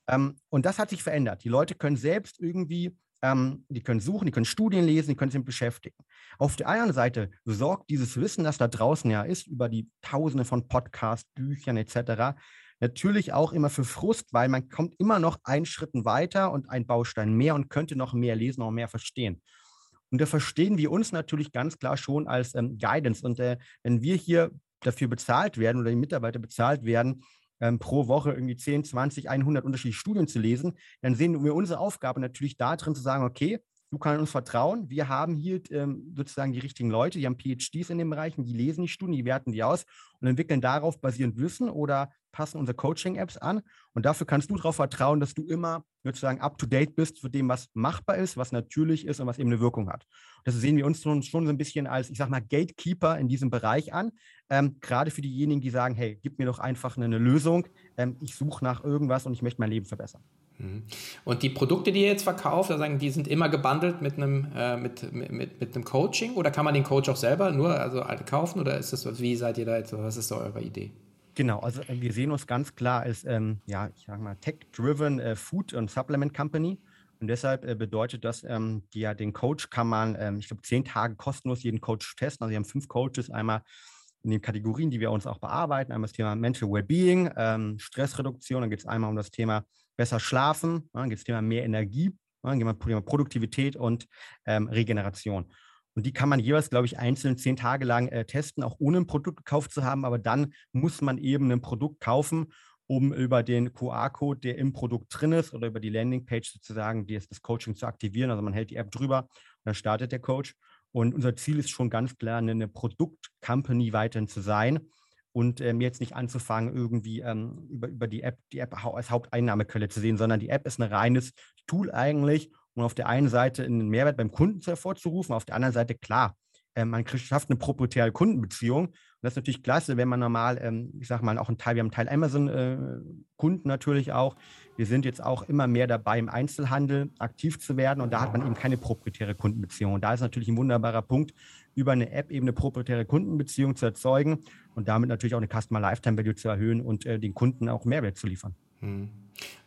Ähm, und das hat sich verändert. Die Leute können selbst irgendwie ähm, die können suchen, die können Studien lesen, die können sich beschäftigen. Auf der anderen Seite sorgt dieses Wissen, das da draußen ja ist, über die Tausende von Podcasts, Büchern etc., natürlich auch immer für Frust, weil man kommt immer noch einen Schritt weiter und einen Baustein mehr und könnte noch mehr lesen, noch mehr verstehen. Und da verstehen wir uns natürlich ganz klar schon als ähm, Guidance. Und äh, wenn wir hier dafür bezahlt werden oder die Mitarbeiter bezahlt werden, ähm, pro Woche irgendwie 10, 20, 100 unterschiedliche Studien zu lesen, dann sehen wir unsere Aufgabe natürlich darin zu sagen, okay, du kannst uns vertrauen, wir haben hier ähm, sozusagen die richtigen Leute, die haben PhDs in den Bereichen, die lesen die Studien, die werten die aus und entwickeln darauf basierend Wissen oder passen unsere Coaching-Apps an. Und dafür kannst du darauf vertrauen, dass du immer sozusagen up-to-date bist für dem, was machbar ist, was natürlich ist und was eben eine Wirkung hat. Das sehen wir uns schon, schon so ein bisschen als, ich sag mal, Gatekeeper in diesem Bereich an. Ähm, gerade für diejenigen, die sagen, hey, gib mir doch einfach eine, eine Lösung. Ähm, ich suche nach irgendwas und ich möchte mein Leben verbessern. Mhm. Und die Produkte, die ihr jetzt verkauft, die sind immer gebundelt mit einem, äh, mit, mit, mit einem Coaching oder kann man den Coach auch selber nur also kaufen oder ist das, wie seid ihr da jetzt, was ist da eure Idee? Genau, also äh, wir sehen uns ganz klar als, ähm, ja, ich sag mal, Tech-driven äh, Food- und Supplement Company. Und deshalb äh, bedeutet das, ähm, die, ja, den Coach kann man, ähm, ich glaube, zehn Tage kostenlos jeden Coach testen. Also wir haben fünf Coaches, einmal in den Kategorien, die wir uns auch bearbeiten. Einmal das Thema Mental Wellbeing, ähm, Stressreduktion, dann geht es einmal um das Thema besser schlafen, dann geht es Thema mehr Energie, dann geht es Thema Produktivität und ähm, Regeneration. Und die kann man jeweils, glaube ich, einzeln zehn Tage lang äh, testen, auch ohne ein Produkt gekauft zu haben. Aber dann muss man eben ein Produkt kaufen, um über den QR-Code, der im Produkt drin ist, oder über die Landingpage sozusagen die das Coaching zu aktivieren. Also man hält die App drüber dann startet der Coach. Und unser Ziel ist schon ganz klar, eine Produkt-Company weiterhin zu sein und ähm, jetzt nicht anzufangen, irgendwie ähm, über, über die App, die App als Haupteinnahmequelle zu sehen, sondern die App ist ein reines Tool eigentlich, um auf der einen Seite einen Mehrwert beim Kunden hervorzurufen, auf der anderen Seite klar, äh, man schafft eine proprietäre Kundenbeziehung. Und das ist natürlich klasse, wenn man normal, ähm, ich sage mal, auch einen Teil, wir haben einen Teil Amazon-Kunden äh, natürlich auch. Wir sind jetzt auch immer mehr dabei, im Einzelhandel aktiv zu werden und da hat man eben keine proprietäre Kundenbeziehung. Und da ist natürlich ein wunderbarer Punkt, über eine App eben eine proprietäre Kundenbeziehung zu erzeugen und damit natürlich auch eine Customer Lifetime Value zu erhöhen und äh, den Kunden auch Mehrwert zu liefern. Hm.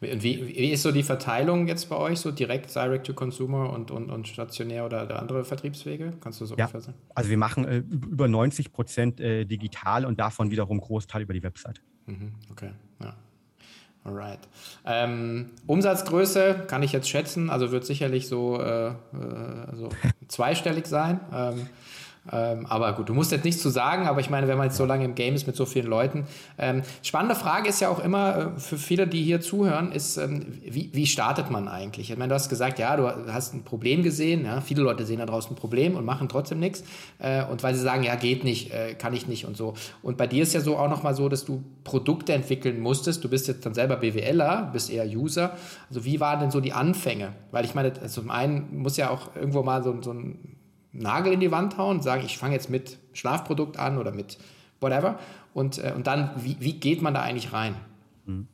Wie, wie, ist so die Verteilung jetzt bei euch, so direkt Direct to Consumer und, und, und stationär oder andere Vertriebswege? Kannst du so ja, ungefähr sagen? Also wir machen äh, über 90 Prozent äh, digital und davon wiederum Großteil über die Website. Mhm, okay, ja. Alright. Ähm, Umsatzgröße kann ich jetzt schätzen, also wird sicherlich so äh, äh also zweistellig sein. Ähm, ähm, aber gut, du musst jetzt nichts zu sagen, aber ich meine, wenn man jetzt so lange im Game ist mit so vielen Leuten. Ähm, spannende Frage ist ja auch immer äh, für viele, die hier zuhören, ist, ähm, wie, wie startet man eigentlich? Ich meine, du hast gesagt, ja, du hast ein Problem gesehen, ja, viele Leute sehen da draußen ein Problem und machen trotzdem nichts. Äh, und weil sie sagen, ja, geht nicht, äh, kann ich nicht und so. Und bei dir ist ja so auch nochmal so, dass du Produkte entwickeln musstest. Du bist jetzt dann selber BWLer, bist eher User. Also wie waren denn so die Anfänge? Weil ich meine, zum einen muss ja auch irgendwo mal so, so ein Nagel in die Wand hauen und sagen, ich fange jetzt mit Schlafprodukt an oder mit whatever. Und, äh, und dann, wie, wie geht man da eigentlich rein? Mhm.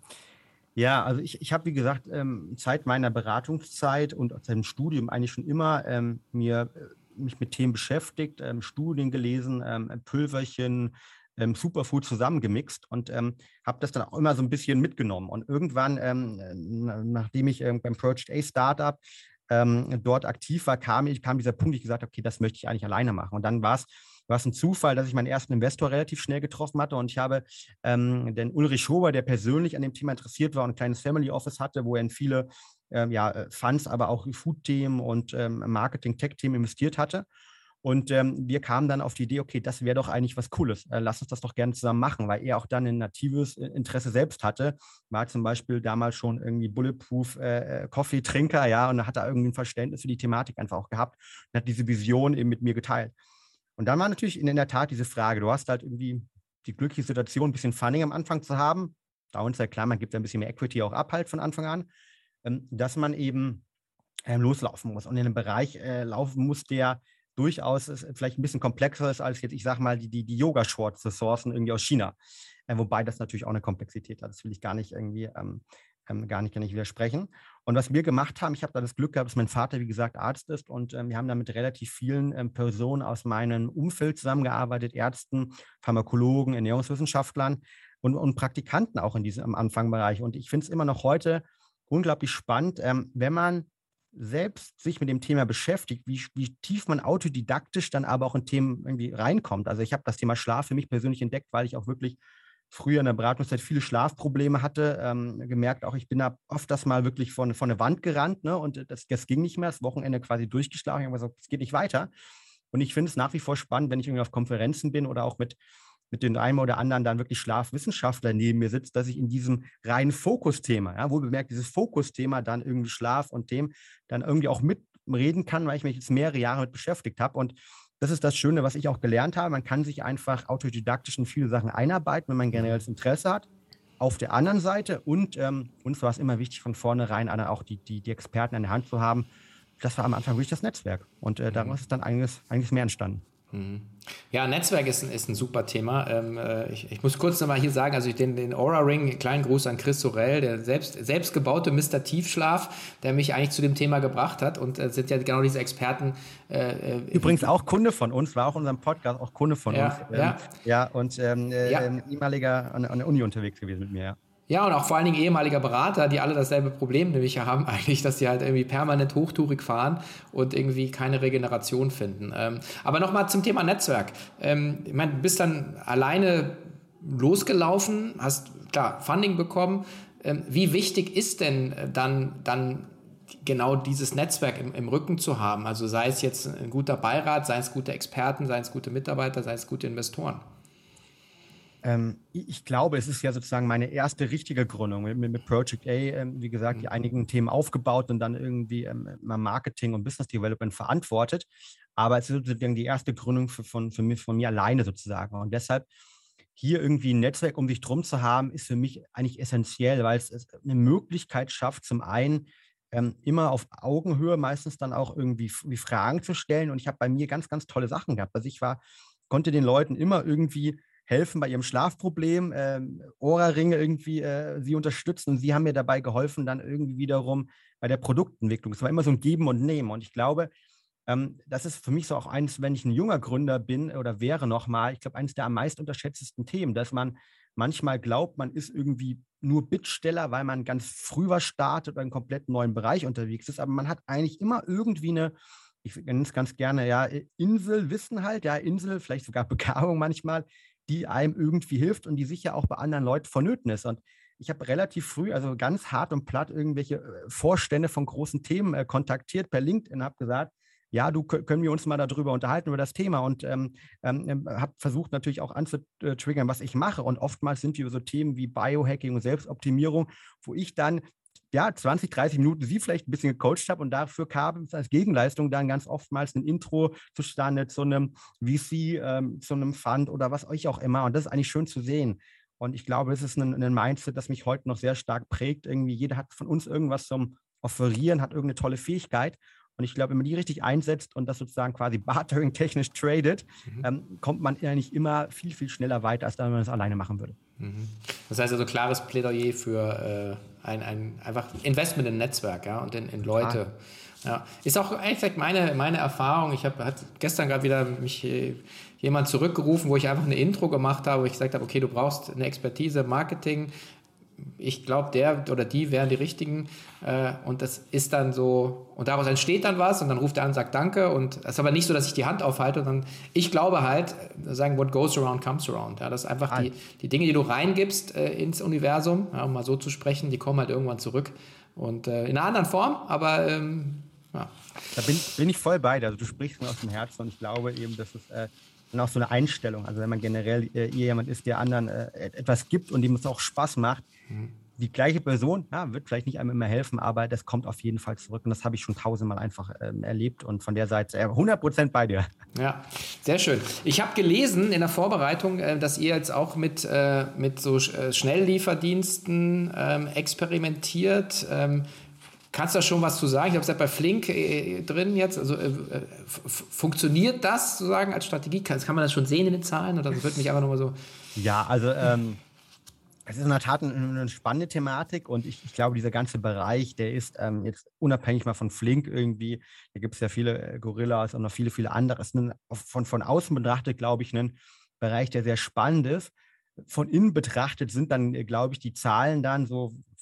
Ja, also ich, ich habe, wie gesagt, ähm, seit meiner Beratungszeit und aus dem Studium eigentlich schon immer ähm, mir, äh, mich mit Themen beschäftigt, ähm, Studien gelesen, ähm, Pülverchen, ähm, Superfood zusammengemixt und ähm, habe das dann auch immer so ein bisschen mitgenommen. Und irgendwann, ähm, nachdem ich ähm, beim Project A Startup ähm, dort aktiv war, kam, kam dieser Punkt, ich gesagt habe, okay, das möchte ich eigentlich alleine machen. Und dann war es war es ein Zufall, dass ich meinen ersten Investor relativ schnell getroffen hatte und ich habe ähm, den Ulrich Schober, der persönlich an dem Thema interessiert war und ein kleines Family Office hatte, wo er in viele ähm, ja, äh, Funds, aber auch Food-Themen und ähm, Marketing-Tech-Themen investiert hatte. Und ähm, wir kamen dann auf die Idee, okay, das wäre doch eigentlich was Cooles. Äh, lass uns das doch gerne zusammen machen, weil er auch dann ein natives äh, Interesse selbst hatte. War zum Beispiel damals schon irgendwie Bulletproof äh, äh Coffee-Trinker, ja, und hat da irgendwie ein Verständnis für die Thematik einfach auch gehabt und hat diese Vision eben mit mir geteilt. Und dann war natürlich in, in der Tat diese Frage, du hast halt irgendwie die glückliche Situation, ein bisschen Funding am Anfang zu haben. Da uns ja klar, man gibt ein bisschen mehr Equity auch ab halt von Anfang an, ähm, dass man eben ähm, loslaufen muss und in einem Bereich äh, laufen muss, der durchaus ist, vielleicht ein bisschen komplexer ist als jetzt, ich sage mal, die, die, die Yoga-Shorts zu sourcen irgendwie aus China. Äh, wobei das natürlich auch eine Komplexität hat. Das will ich gar nicht irgendwie, ähm, ähm, gar, nicht, gar nicht widersprechen. Und was wir gemacht haben, ich habe da das Glück gehabt, dass mein Vater, wie gesagt, Arzt ist und ähm, wir haben da mit relativ vielen ähm, Personen aus meinem Umfeld zusammengearbeitet, Ärzten, Pharmakologen, Ernährungswissenschaftlern und, und Praktikanten auch in diesem Anfangbereich. Und ich finde es immer noch heute unglaublich spannend, ähm, wenn man selbst sich mit dem Thema beschäftigt, wie, wie tief man autodidaktisch dann aber auch in Themen irgendwie reinkommt. Also ich habe das Thema Schlaf für mich persönlich entdeckt, weil ich auch wirklich früher in der Beratungszeit viele Schlafprobleme hatte, ähm, gemerkt auch, ich bin da oft das mal wirklich von, von der Wand gerannt ne, und das, das ging nicht mehr, das Wochenende quasi durchgeschlagen, ich habe gesagt, es geht nicht weiter. Und ich finde es nach wie vor spannend, wenn ich irgendwie auf Konferenzen bin oder auch mit mit den einen oder anderen dann wirklich Schlafwissenschaftler neben mir sitzt, dass ich in diesem reinen Fokusthema, ja, wo bemerkt, dieses Fokusthema dann irgendwie Schlaf und Themen dann irgendwie auch mitreden kann, weil ich mich jetzt mehrere Jahre mit beschäftigt habe. Und das ist das Schöne, was ich auch gelernt habe. Man kann sich einfach autodidaktisch in viele Sachen einarbeiten, wenn man generelles Interesse hat. Auf der anderen Seite, und ähm, uns war es immer wichtig, von vornherein auch die, die, die Experten an der Hand zu haben. Das war am Anfang wirklich das Netzwerk. Und äh, daraus ist dann einiges, einiges mehr entstanden. Mhm. Ja, Netzwerk ist, ist ein super Thema. Ähm, äh, ich, ich, muss kurz nochmal hier sagen, also den, den Aura Ring, kleinen Gruß an Chris Sorel, der selbst, selbstgebaute Mr. Tiefschlaf, der mich eigentlich zu dem Thema gebracht hat und äh, sind ja genau diese Experten. Äh, äh Übrigens auch Kunde von uns, war auch unserem Podcast auch Kunde von ja, uns. Ähm, ja. ja, und ähm, äh, ja. Ähm, ehemaliger an, an der Uni unterwegs gewesen mit mir, ja. Ja, und auch vor allen Dingen ehemaliger Berater, die alle dasselbe Problem nämlich haben, eigentlich, dass die halt irgendwie permanent hochtourig fahren und irgendwie keine Regeneration finden. Ähm, aber nochmal zum Thema Netzwerk. Ähm, ich meine, du bist dann alleine losgelaufen, hast klar Funding bekommen. Ähm, wie wichtig ist denn dann, dann genau dieses Netzwerk im, im, Rücken zu haben? Also sei es jetzt ein guter Beirat, sei es gute Experten, sei es gute Mitarbeiter, sei es gute Investoren. Ähm, ich glaube, es ist ja sozusagen meine erste richtige Gründung mit, mit Project A, ähm, wie gesagt, die mhm. einigen Themen aufgebaut und dann irgendwie ähm, Marketing und Business Development verantwortet. Aber es ist sozusagen die erste Gründung für, von, für mich, von mir alleine sozusagen. Und deshalb hier irgendwie ein Netzwerk um sich drum zu haben, ist für mich eigentlich essentiell, weil es, es eine Möglichkeit schafft, zum einen ähm, immer auf Augenhöhe meistens dann auch irgendwie wie Fragen zu stellen. Und ich habe bei mir ganz, ganz tolle Sachen gehabt. Also ich war, konnte den Leuten immer irgendwie helfen bei ihrem Schlafproblem, äh, Ora-Ringe irgendwie äh, sie unterstützen und sie haben mir dabei geholfen, dann irgendwie wiederum bei der Produktentwicklung. Es war immer so ein Geben und Nehmen und ich glaube, ähm, das ist für mich so auch eines, wenn ich ein junger Gründer bin oder wäre nochmal, ich glaube, eines der am meisten unterschätztesten Themen, dass man manchmal glaubt, man ist irgendwie nur Bittsteller, weil man ganz früh was startet oder in einem komplett neuen Bereich unterwegs ist, aber man hat eigentlich immer irgendwie eine ich nenne es ganz gerne, ja, Inselwissen halt, ja, Insel, vielleicht sogar Begabung manchmal, die einem irgendwie hilft und die sicher auch bei anderen Leuten vonnöten ist. Und ich habe relativ früh, also ganz hart und platt, irgendwelche äh, Vorstände von großen Themen äh, kontaktiert per LinkedIn, habe gesagt, ja, du können wir uns mal darüber unterhalten, über das Thema und ähm, ähm, ähm habe versucht natürlich auch anzutriggern, was ich mache. Und oftmals sind wir so Themen wie Biohacking und Selbstoptimierung, wo ich dann ja, 20, 30 Minuten sie vielleicht ein bisschen gecoacht habe und dafür kam als Gegenleistung dann ganz oftmals ein Intro zustande zu einem VC, ähm, zu einem Fund oder was euch auch immer. Und das ist eigentlich schön zu sehen. Und ich glaube, das ist ein, ein Mindset, das mich heute noch sehr stark prägt. Irgendwie jeder hat von uns irgendwas zum Offerieren, hat irgendeine tolle Fähigkeit. Und ich glaube, wenn man die richtig einsetzt und das sozusagen quasi bartering-technisch tradet, mhm. ähm, kommt man eigentlich immer viel, viel schneller weiter, als wenn man das alleine machen würde. Mhm. Das heißt also klares Plädoyer für äh, ein, ein einfach Investment in Netzwerk ja, und in, in Leute. Ja. Ist auch eigentlich meine, meine Erfahrung. Ich habe gestern gerade wieder mich äh, jemand zurückgerufen, wo ich einfach eine Intro gemacht habe, wo ich gesagt habe, okay, du brauchst eine Expertise, Marketing, ich glaube, der oder die wären die richtigen. Äh, und das ist dann so, und daraus entsteht dann was und dann ruft er an und sagt Danke. Und es ist aber nicht so, dass ich die Hand aufhalte. Und ich glaube halt, sagen, what goes around comes around. Ja, das ist einfach die, die Dinge, die du reingibst äh, ins Universum, ja, um mal so zu sprechen, die kommen halt irgendwann zurück. Und äh, in einer anderen Form, aber ähm, Ja. Da bin, bin, ich voll bei dir. Also du sprichst mir aus dem Herzen und ich glaube eben, dass es äh, auch so eine Einstellung, also wenn man generell äh, jemand ist, der anderen äh, etwas gibt und dem es auch Spaß macht, mhm die gleiche Person ja, wird vielleicht nicht einem immer helfen, aber das kommt auf jeden Fall zurück. Und das habe ich schon tausendmal einfach ähm, erlebt und von der Seite äh, 100 Prozent bei dir. Ja, sehr schön. Ich habe gelesen in der Vorbereitung, äh, dass ihr jetzt auch mit, äh, mit so äh, Schnelllieferdiensten ähm, experimentiert. Ähm, Kannst du da schon was zu sagen? Ich habe es ja bei Flink äh, drin jetzt. Also äh, funktioniert das sozusagen als Strategie? Kann, kann, man das schon sehen in den Zahlen? Oder wird mich einfach nochmal so. Ja, also ähm, es ist in der Tat eine, eine spannende Thematik und ich, ich, glaube, dieser ganze Bereich, der ist ähm, jetzt unabhängig mal von Flink irgendwie, da gibt es ja viele äh, Gorillas und noch viele, viele andere. Es ist ein, von, von außen betrachtet, glaube ich, ein Bereich, der sehr spannend ist. Von innen betrachtet sind dann, äh, glaube ich, die Zahlen dann so äh,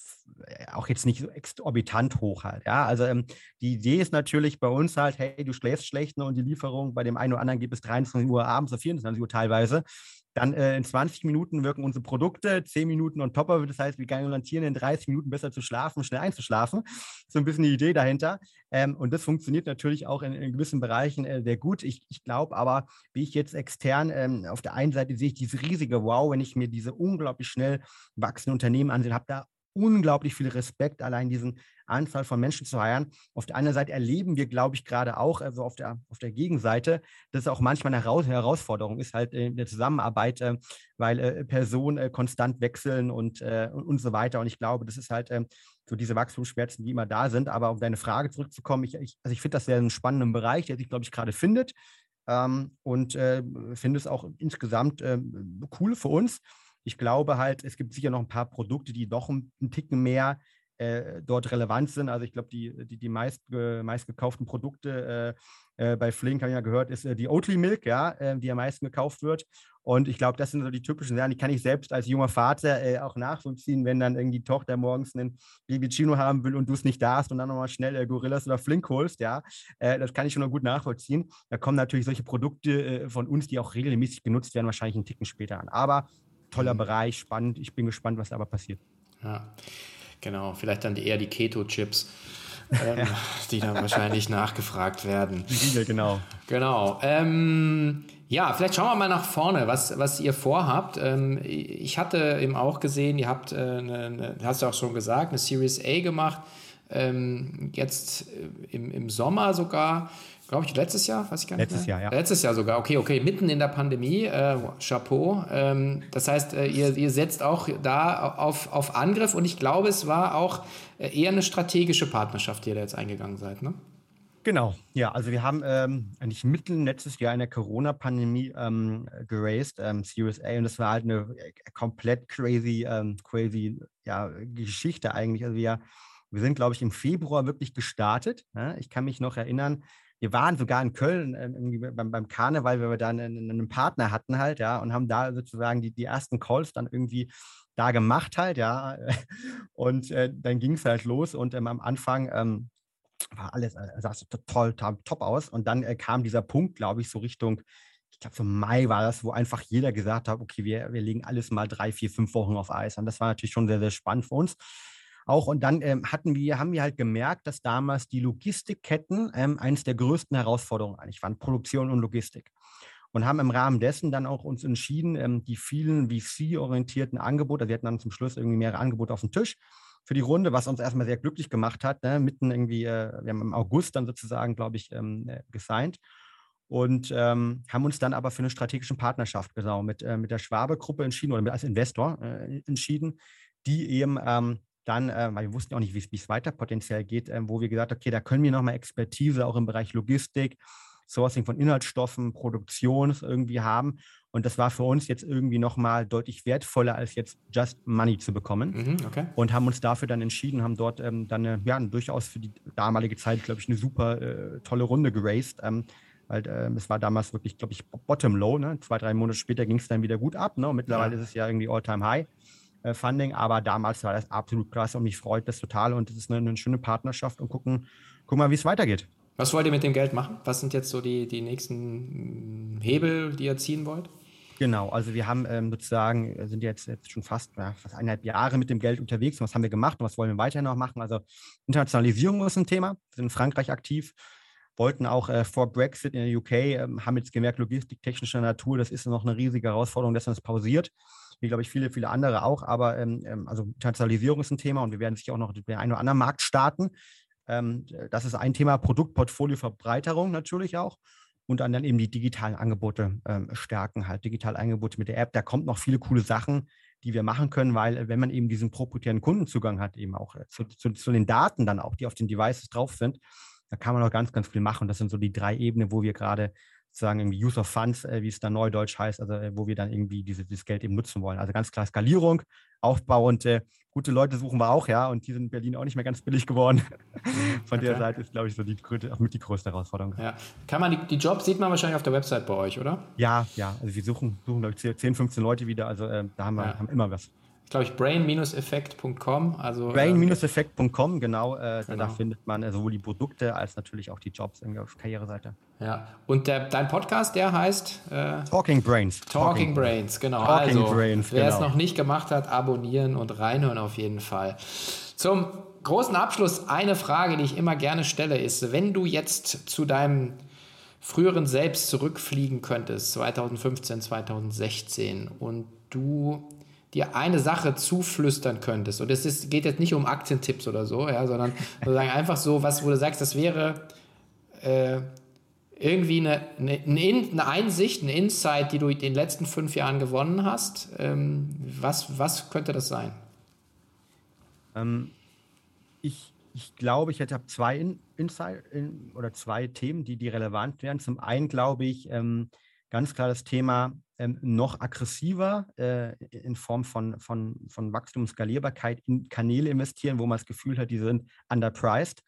auch jetzt nicht so exorbitant hoch halt. Ja, also ähm, die Idee ist natürlich bei uns halt, hey, du schläfst schlecht ne, und die Lieferung bei dem einen oder anderen gibt es 23 Uhr abends oder 24 Uhr teilweise. Dann äh, in 20 Minuten wirken unsere Produkte, 10 Minuten on top of Das heißt, wir garantieren in 30 Minuten besser zu schlafen, schnell einzuschlafen. So ein bisschen die Idee dahinter. Ähm, und das funktioniert natürlich auch in, in gewissen Bereichen äh, sehr gut. Ich, ich glaube aber, wie ich jetzt extern, ähm, auf der einen Seite sehe ich diese riesige Wow, wenn ich mir diese unglaublich schnell wachsenden Unternehmen ansehe, habe da unglaublich viel Respekt, allein diesen Anzahl von Menschen zu heiern. Auf der anderen Seite erleben wir, glaube ich, gerade auch, also auf der, auf der Gegenseite, dass es auch manchmal eine Herausforderung ist, halt in der Zusammenarbeit, äh, weil äh, Personen äh, konstant wechseln und, und, so weiter. Und ich glaube, das ist halt ähm, so diese Wachstumsschmerzen, die immer da sind. Aber um deine Frage zurückzukommen, ich, ich also ich finde das sehr einen spannenden Bereich, der sich, glaube ich, gerade findet. Ähm, und äh, finde es auch insgesamt äh, cool für uns. Ich glaube halt, es gibt sicher noch ein paar Produkte, die doch ein, ein Ticken mehr äh, dort relevant sind. Also ich glaube, die, die, die meist, äh, meistgekauften Produkte äh, äh, bei Flink, habe ich ja gehört, ist äh, die Oatly Milk, ja, äh, die am meisten gekauft wird. Und ich glaube, das sind so die typischen Sachen, die kann ich selbst als junger Vater auch nachvollziehen, wenn dann irgendwie die Tochter morgens einen Baby Chino haben will und du es nicht da hast und dann nochmal schnell Gorillas oder Flink holst, ja. das kann ich schon noch gut nachvollziehen. Da kommen natürlich solche Produkte von uns, die auch regelmäßig genutzt werden, wahrscheinlich einen Ticken später an. Aber toller mhm. Bereich, spannend. Ich bin gespannt, was da aber passiert. Ja. Genau, vielleicht dann eher die Keto-Chips. ähm, ja. die dann wahrscheinlich nachgefragt werden. Die Riegel, genau. Genau. Ähm, ja, vielleicht schauen wir mal nach vorne, was, was ihr vorhabt. Ähm, ich hatte eben auch gesehen, ihr habt, äh, eine, eine, hast du auch schon gesagt, eine Series A gemacht. Ähm, jetzt äh, im, im Sommer sogar glaube ich, letztes Jahr, weiß ich gar nicht. Letztes mehr. Jahr, ja. Letztes Jahr sogar, okay, okay, mitten in der Pandemie, äh, Chapeau. Ähm, das heißt, äh, ihr, ihr setzt auch da auf, auf Angriff und ich glaube, es war auch äh, eher eine strategische Partnerschaft, die ihr da jetzt eingegangen seid, ne? Genau, ja, also wir haben ähm, eigentlich mitten letztes Jahr in der Corona-Pandemie ähm, geraced, ähm, Series A, und das war halt eine äh, komplett crazy, ähm, crazy ja, Geschichte eigentlich. Also wir, wir sind, glaube ich, im Februar wirklich gestartet. Ja? Ich kann mich noch erinnern, wir waren sogar in Köln äh, beim, beim Karneval, weil wir da einen, einen, Partner hatten halt, ja, und haben da sozusagen die, die ersten Calls dann irgendwie da gemacht halt, ja. Und äh, dann ging es halt los und ähm, am Anfang ähm, war alles, äh, sah so toll, top aus. Und dann äh, kam dieser Punkt, glaube ich, so Richtung, ich glaube, so Mai war das, wo einfach jeder gesagt hat, okay, wir, wir legen alles mal drei, vier, fünf Wochen auf Eis. Und das war natürlich schon sehr, sehr spannend für uns auch. Und dann ähm, hatten wir, haben wir halt gemerkt, dass damals die Logistikketten ähm, eines der größten Herausforderungen eigentlich waren, Produktion und Logistik. Und haben im Rahmen dessen dann auch uns entschieden, ähm, die vielen VC-orientierten Angebote, also wir hatten dann zum Schluss irgendwie mehrere Angebote auf dem Tisch, für die Runde, was uns erstmal sehr glücklich gemacht hat. Ne? Mitten irgendwie, äh, wir haben im August dann sozusagen, glaube ich, ähm, äh, gesigned und ähm, haben uns dann aber für eine strategische Partnerschaft genau mit, äh, mit der Schwabe-Gruppe entschieden oder mit, als Investor äh, entschieden, die eben ähm, dann, äh, weil wir wussten auch nicht, wie es weiter potenziell geht, äh, wo wir gesagt haben, okay, da können wir nochmal Expertise auch im Bereich Logistik, Sourcing von Inhaltsstoffen, Produktion irgendwie haben. Und das war für uns jetzt irgendwie nochmal deutlich wertvoller, als jetzt just Money zu bekommen. Mhm, okay. Und haben uns dafür dann entschieden, haben dort ähm, dann eine, ja, durchaus für die damalige Zeit, glaube ich, eine super äh, tolle Runde geraced. Ähm, weil äh, es war damals wirklich, glaube ich, bottom low. Ne? Zwei, drei Monate später ging es dann wieder gut ab. Ne? Und mittlerweile ja. ist es ja irgendwie all-time high. Äh, Funding, aber damals war das absolut klasse und mich freut das total und es ist eine, eine, schöne Partnerschaft und gucken, gucken mal, wie es weitergeht. Was wollt ihr mit dem Geld machen? Was sind jetzt so die, die nächsten Hebel, die ihr ziehen wollt? Genau, also wir haben ähm, sozusagen, sind jetzt, jetzt schon fast, ja, fast eineinhalb Jahre mit dem Geld unterwegs. Und was haben wir gemacht und was wollen wir weiterhin noch machen? Also Internationalisierung ist ein Thema. Wir sind in Frankreich aktiv, wollten auch äh, vor Brexit in der UK, äh, haben jetzt gemerkt, Logistik technischer Natur, das ist noch eine riesige Herausforderung, dass man das pausiert. Wie, glaube ich, viele, viele andere auch. Aber ähm, ähm, also Internationalisierung ist ein Thema und wir werden sicher auch noch den einen oder anderen Markt starten. Ähm, das ist ein Thema, Produktportfolio-Verbreiterung natürlich auch und dann, eben die digitalen Angebote ähm, stärken, halt digitale Angebote mit der App. Da kommt noch viele coole Sachen, die wir machen können, weil äh, wenn man eben diesen proprietären Kundenzugang hat, eben auch äh, zu, zu, zu, den Daten dann auch, die auf den Devices drauf sind, da kann man noch ganz, ganz viel machen. Das sind so die drei Ebenen, wo wir gerade sozusagen irgendwie Use of Funds, äh, wie es dann neudeutsch heißt, also äh, wo wir dann irgendwie diese, dieses Geld eben nutzen wollen. Also ganz klar Skalierung, Aufbau und äh, gute Leute suchen wir auch, ja, und die sind in Berlin auch nicht mehr ganz billig geworden. Von okay. der Seite ist, glaube ich, so die, mit die größte Herausforderung. Ja. Kann man die, die Jobs sieht man wahrscheinlich auf der Website bei euch, oder? Ja, ja. Also wir suchen, suchen glaube ich, 10, 15 Leute wieder. Also äh, da haben wir ja. haben immer was glaube ich, brain-effekt.com. Also, brain-effekt.com, genau, äh, genau. Da findet man äh, sowohl die Produkte als natürlich auch die Jobs auf Karriereseite. Ja, und der, dein Podcast, der heißt äh, Talking Brains. Talking, Talking Brains, genau. Talking also, Brains, wer genau. es noch nicht gemacht hat, abonnieren und reinhören auf jeden Fall. Zum großen Abschluss eine Frage, die ich immer gerne stelle, ist, wenn du jetzt zu deinem früheren Selbst zurückfliegen könntest, 2015, 2016, und du dir eine Sache zuflüstern könntest. Und es ist, geht jetzt nicht um Aktientipps oder so, ja, sondern sozusagen einfach so, was, wo du sagst, das wäre äh, irgendwie eine, eine, eine, Einsicht, eine Insight, die du in den letzten fünf Jahren gewonnen hast. Ähm, was, was könnte das sein? Ähm, ich, ich glaube, ich hätte zwei in, Insight in, oder zwei Themen, die, die relevant wären. Zum einen glaube ich ähm, ganz klar das Thema ähm, noch aggressiver äh, in Form von, von, von Wachstum, Skalierbarkeit in Kanäle investieren, wo man das Gefühl hat, die sind underpriced.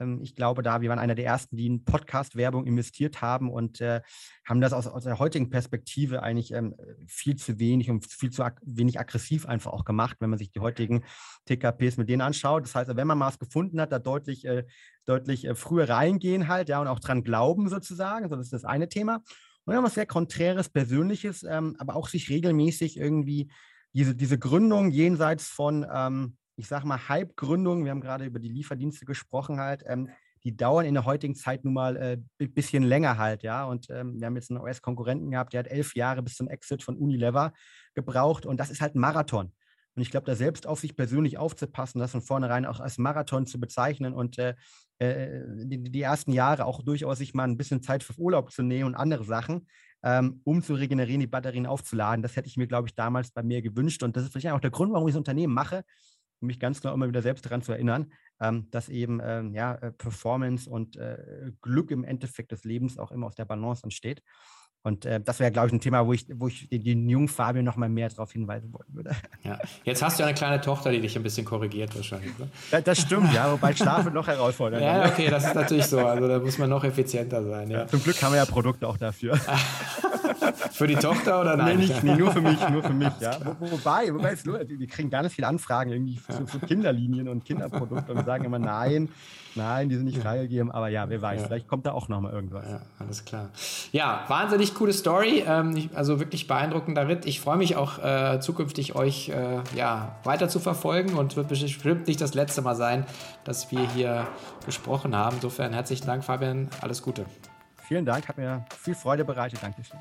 Ähm, ich glaube, da wir waren einer der ersten, die in Podcast-Werbung investiert haben und äh, haben das aus, aus der heutigen Perspektive eigentlich ähm, viel zu wenig und viel zu ag wenig aggressiv einfach auch gemacht, wenn man sich die heutigen TKPs mit denen anschaut. Das heißt, wenn man mal was gefunden hat, da deutlich, äh, deutlich äh, früher reingehen halt, ja, und auch dran glauben sozusagen. So, das ist das eine Thema. Und was sehr Konträres, Persönliches, ähm, aber auch sich regelmäßig irgendwie diese, diese Gründung jenseits von, ähm, ich sag mal, Hype-Gründungen, wir haben gerade über die Lieferdienste gesprochen halt, ähm, die dauern in der heutigen Zeit nun mal ein äh, bisschen länger halt, ja. Und ähm, wir haben jetzt einen US-Konkurrenten gehabt, der hat elf Jahre bis zum Exit von Unilever gebraucht und das ist halt ein Marathon. Und ich glaube, da selbst auf sich persönlich aufzupassen, das von vornherein auch als Marathon zu bezeichnen und äh, äh, die, die, ersten Jahre auch durchaus sich mal ein bisschen Zeit für Urlaub zu nehmen und andere Sachen, ähm, um zu regenerieren, die Batterien aufzuladen. Das hätte ich mir, glaube ich, damals bei mir gewünscht. Und das ist vielleicht auch der Grund, warum ich das Unternehmen mache, um mich ganz klar immer wieder selbst daran zu erinnern, ähm, dass eben ähm, ja, äh, Performance und äh, Glück im Endeffekt des Lebens auch immer aus der Balance entsteht. Und äh, das wäre, glaube ich, ein Thema, wo ich, wo ich den, den jungen Fabian noch mal mehr darauf hinweisen wollen würde. Ja, jetzt hast du eine kleine Tochter, die dich ein bisschen korrigiert wahrscheinlich. Ne? Das, das stimmt, ja, wobei Schlafen noch herausfordernder. Ja, okay, das ist natürlich so. Also da muss man noch effizienter sein. Ja. ja zum Glück haben wir ja Produkte auch dafür. für die Tochter oder nein? Nee, nicht, nee, nur für mich, nur für mich, ja. Wo, wobei, wobei es nur, wir kriegen ganz viele Anfragen irgendwie für, für Kinderlinien und Kinderprodukte und sagen immer nein, nein, die sind nicht freigegeben. Aber ja, wer weiß, ja. vielleicht kommt da auch noch mal irgendwas. Ja, alles klar. Ja, wahnsinnig coole Story. Ähm, also wirklich beeindruckender Ritt. Ich freue mich auch äh, zukünftig euch äh, ja, weiter zu verfolgen und wird bestimmt nicht das letzte Mal sein, dass wir hier gesprochen haben. Insofern herzlichen Dank, Fabian. Alles Gute. Vielen Dank, hat mir viel Freude bereitet. Dankeschön.